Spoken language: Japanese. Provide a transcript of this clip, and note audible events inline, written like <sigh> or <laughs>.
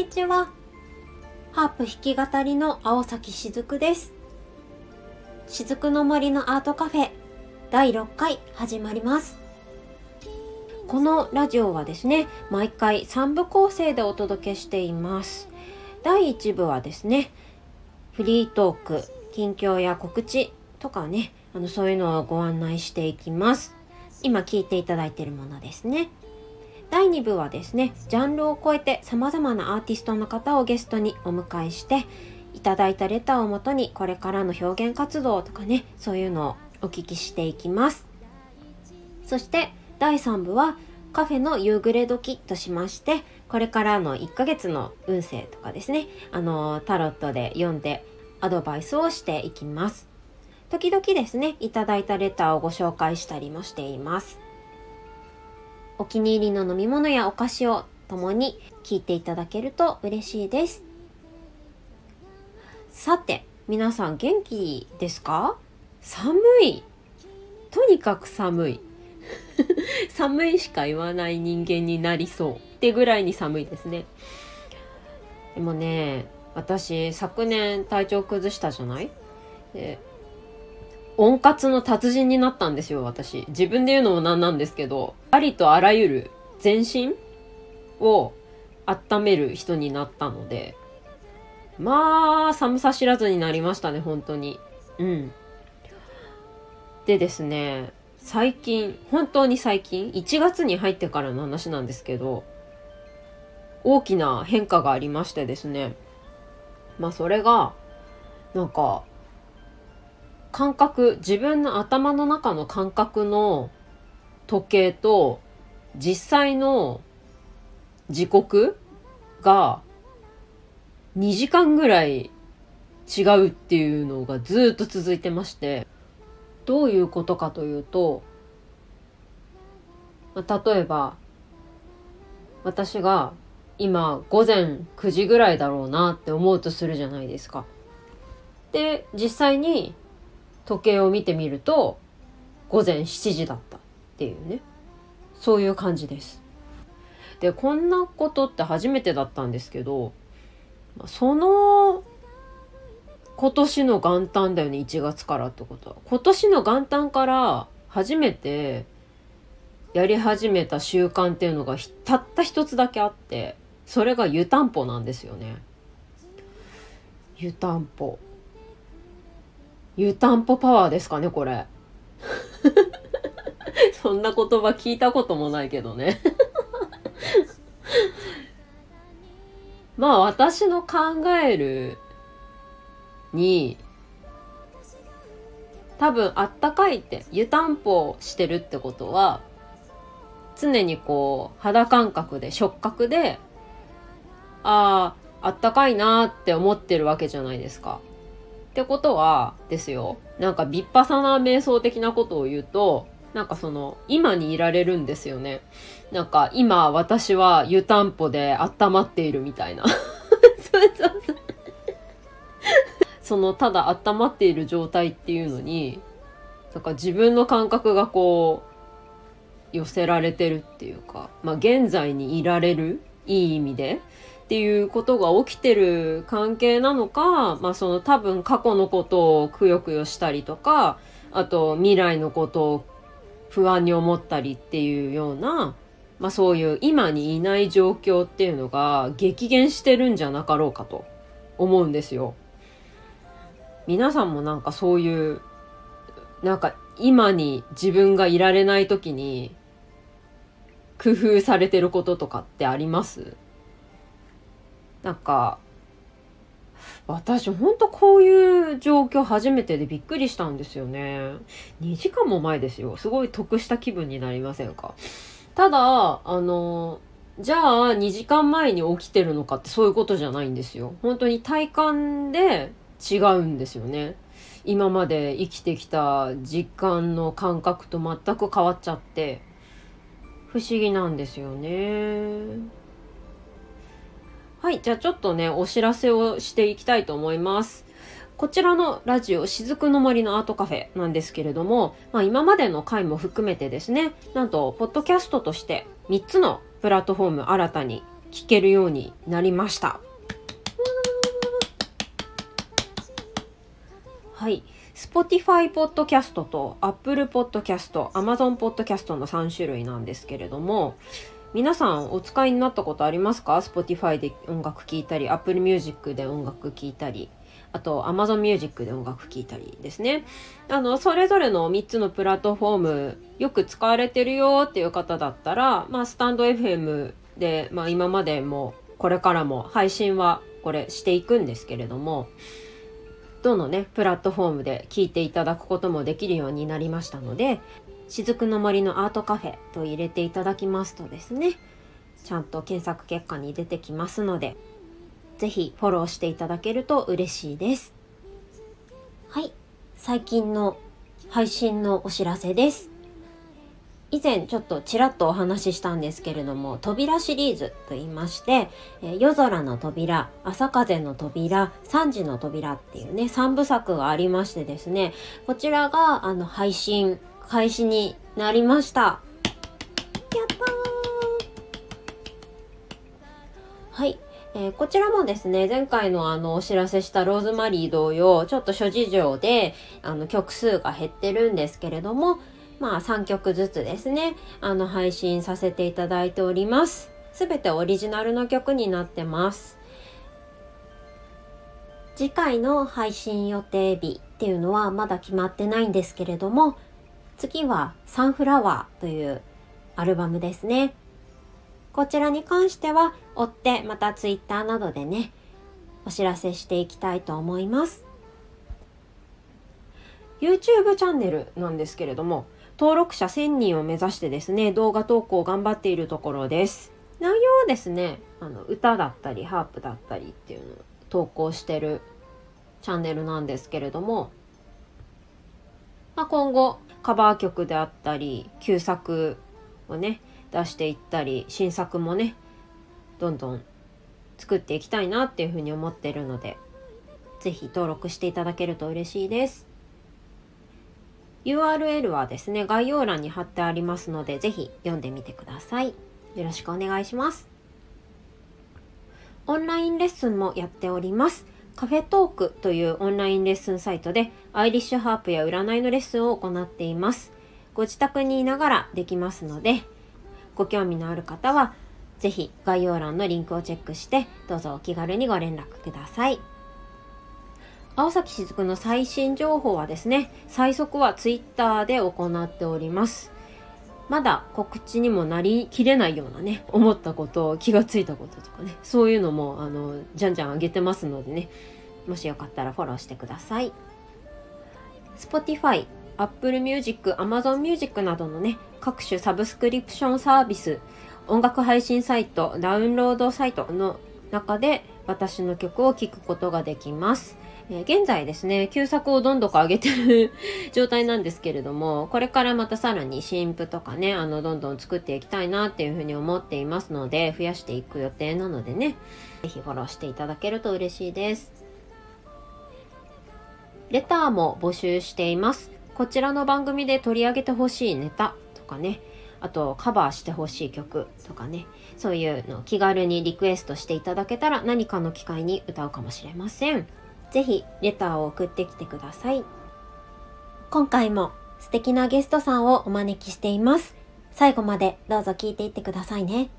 にちは。ハープ弾き語りの青崎しずくです。しずくの森のアートカフェ第6回始まります。このラジオはですね、毎回3部構成でお届けしています。第1部はですね、フリートーク、近況や告知とかね、あのそういうのをご案内していきます。今聞いていただいているものですね。第2部はですね、ジャンルを超えて様々なアーティストの方をゲストにお迎えして、いただいたレターをもとにこれからの表現活動とかね、そういうのをお聞きしていきます。そして第3部はカフェの夕暮れ時としまして、これからの1ヶ月の運勢とかですね、あの、タロットで読んでアドバイスをしていきます。時々ですね、いただいたレターをご紹介したりもしています。お気に入りの飲み物やお菓子を共に聞いていただけると嬉しいです。さて、皆さん元気ですか？寒い。とにかく寒い。<laughs> 寒いしか言わない人間になりそうってぐらいに寒いですね。でもね、私昨年体調崩したじゃない？で温活の達人になったんですよ、私。自分で言うのもなんなんですけど、ありとあらゆる全身を温める人になったので、まあ、寒さ知らずになりましたね、本当に。うん。でですね、最近、本当に最近、1月に入ってからの話なんですけど、大きな変化がありましてですね、まあそれが、なんか、感覚、自分の頭の中の感覚の時計と実際の時刻が2時間ぐらい違うっていうのがずっと続いてまして、どういうことかというと、例えば、私が今午前9時ぐらいだろうなって思うとするじゃないですか。で、実際に時計を見てみると午前7時だったっていうね。そういう感じです。でこんなことって初めてだったんですけどその今年の元旦だよね1月からってことは。今年の元旦から初めてやり始めた習慣っていうのがたった一つだけあってそれが湯たんぽなんですよね。湯たんぽ。湯たんぽパワーですかね、これ。<laughs> そんな言葉聞いたこともないけどね。<laughs> まあ私の考えるに、多分あったかいって、湯たんぽしてるってことは、常にこう肌感覚で触覚で、ああ、あったかいなって思ってるわけじゃないですか。ってことはですよ。なんかビッパサな瞑想的なことを言うとなんかその今にいられるんですよね。なんか今私は湯たんぽで温まっているみたいな。そうそうそうそのただ温まっている状態っていうのになんか自分の感覚がこう寄せられてるっていうかまあ現在にいられるいい意味でっていうことが起きてる関係なのか、まあその多分過去のことをくよくよしたりとか、あと未来のことを不安に思ったりっていうような、まあそういう今にいない状況っていうのが激減してるんじゃなかろうかと思うんですよ。皆さんもなんかそういう、なんか今に自分がいられない時に工夫されてることとかってあります？なんか、私ほんとこういう状況初めてでびっくりしたんですよね。2時間も前ですよ。すごい得した気分になりませんか？ただ、あの、じゃあ2時間前に起きてるのかってそういうことじゃないんですよ。本当に体感で違うんですよね。今まで生きてきた実感の感覚と全く変わっちゃって、不思議なんですよね。はい、じゃあちょっとね、お知らせをしていきたいと思います。こちらのラジオ、雫の森のアートカフェなんですけれども、まあ今までの回も含めてですね、なんと、ポッドキャストとして3つのプラットフォーム新たに聞けるようになりました。はい。Spotify Podcast と Apple Podcast、Amazon Podcast の3種類なんですけれども、皆さんお使いになったことありますか ?Spotify で音楽聴いたり、Apple Music で音楽聴いたり、あと Amazon Music で音楽聴いたりですね。あの、それぞれの3つのプラットフォームよく使われてるよっていう方だったら、まあ、スタンド FM で、まあ、今までもこれからも配信はこれしていくんですけれども、どのね、プラットフォームで聞いていただくこともできるようになりましたので、雫の森のアートカフェと入れていただきますとですね、ちゃんと検索結果に出てきますので、ぜひフォローしていただけると嬉しいです。はい、最近の配信のお知らせです。以前ちょっとちらっとお話ししたんですけれども、扉シリーズと言いまして、え夜空の扉、朝風の扉、三時の扉っていうね、三部作がありましてですね、こちらがあの配信開始になりました。やったーはい。えー、こちらもですね、前回のあのお知らせしたローズマリー同様、ちょっと諸事情であの曲数が減ってるんですけれども、まあ3曲ずつですね、あの配信させていただいております。すべてオリジナルの曲になってます。次回の配信予定日っていうのはまだ決まってないんですけれども、次はサンフラワーというアルバムですね。こちらに関しては追ってまた Twitter などでね、お知らせしていきたいと思います。YouTube チャンネルなんですけれども、登録者1000人を目指してですね、動画投稿を頑張っているところです。内容はですね、あの歌だったり、ハープだったりっていうのを投稿してるチャンネルなんですけれども、まあ、今後カバー曲であったり、旧作をね、出していったり、新作もね、どんどん作っていきたいなっていうふうに思ってるので、是非登録していただけると嬉しいです。URL はですね、概要欄に貼ってありますので、ぜひ読んでみてください。よろしくお願いします。オンラインレッスンもやっております。カフェトークというオンラインレッスンサイトでアイリッシュハープや占いのレッスンを行っています。ご自宅にいながらできますので、ご興味のある方は、ぜひ概要欄のリンクをチェックして、どうぞお気軽にご連絡ください。青崎しずくの最新情報はですね、最速は Twitter で行っております。まだ告知にもなりきれないようなね、思ったこと、気がついたこととかね、そういうのも、あの、じゃんじゃん上げてますのでね、もしよかったらフォローしてください。Spotify、Apple Music、Amazon Music などのね、各種サブスクリプションサービス、音楽配信サイト、ダウンロードサイトの中で私の曲を聴くことができます。え現在ですね、旧作をどんどん上げてる <laughs> 状態なんですけれども、これからまたさらに新譜とかね、あの、どんどん作っていきたいなっていうふうに思っていますので、増やしていく予定なのでね、ぜひフォローしていただけると嬉しいです。レターも募集しています。こちらの番組で取り上げてほしいネタとかね、あとカバーしてほしい曲とかね、そういうのを気軽にリクエストしていただけたら何かの機会に歌うかもしれません。ぜひレターを送ってきてください。今回も素敵なゲストさんをお招きしています。最後までどうぞ聞いていってくださいね。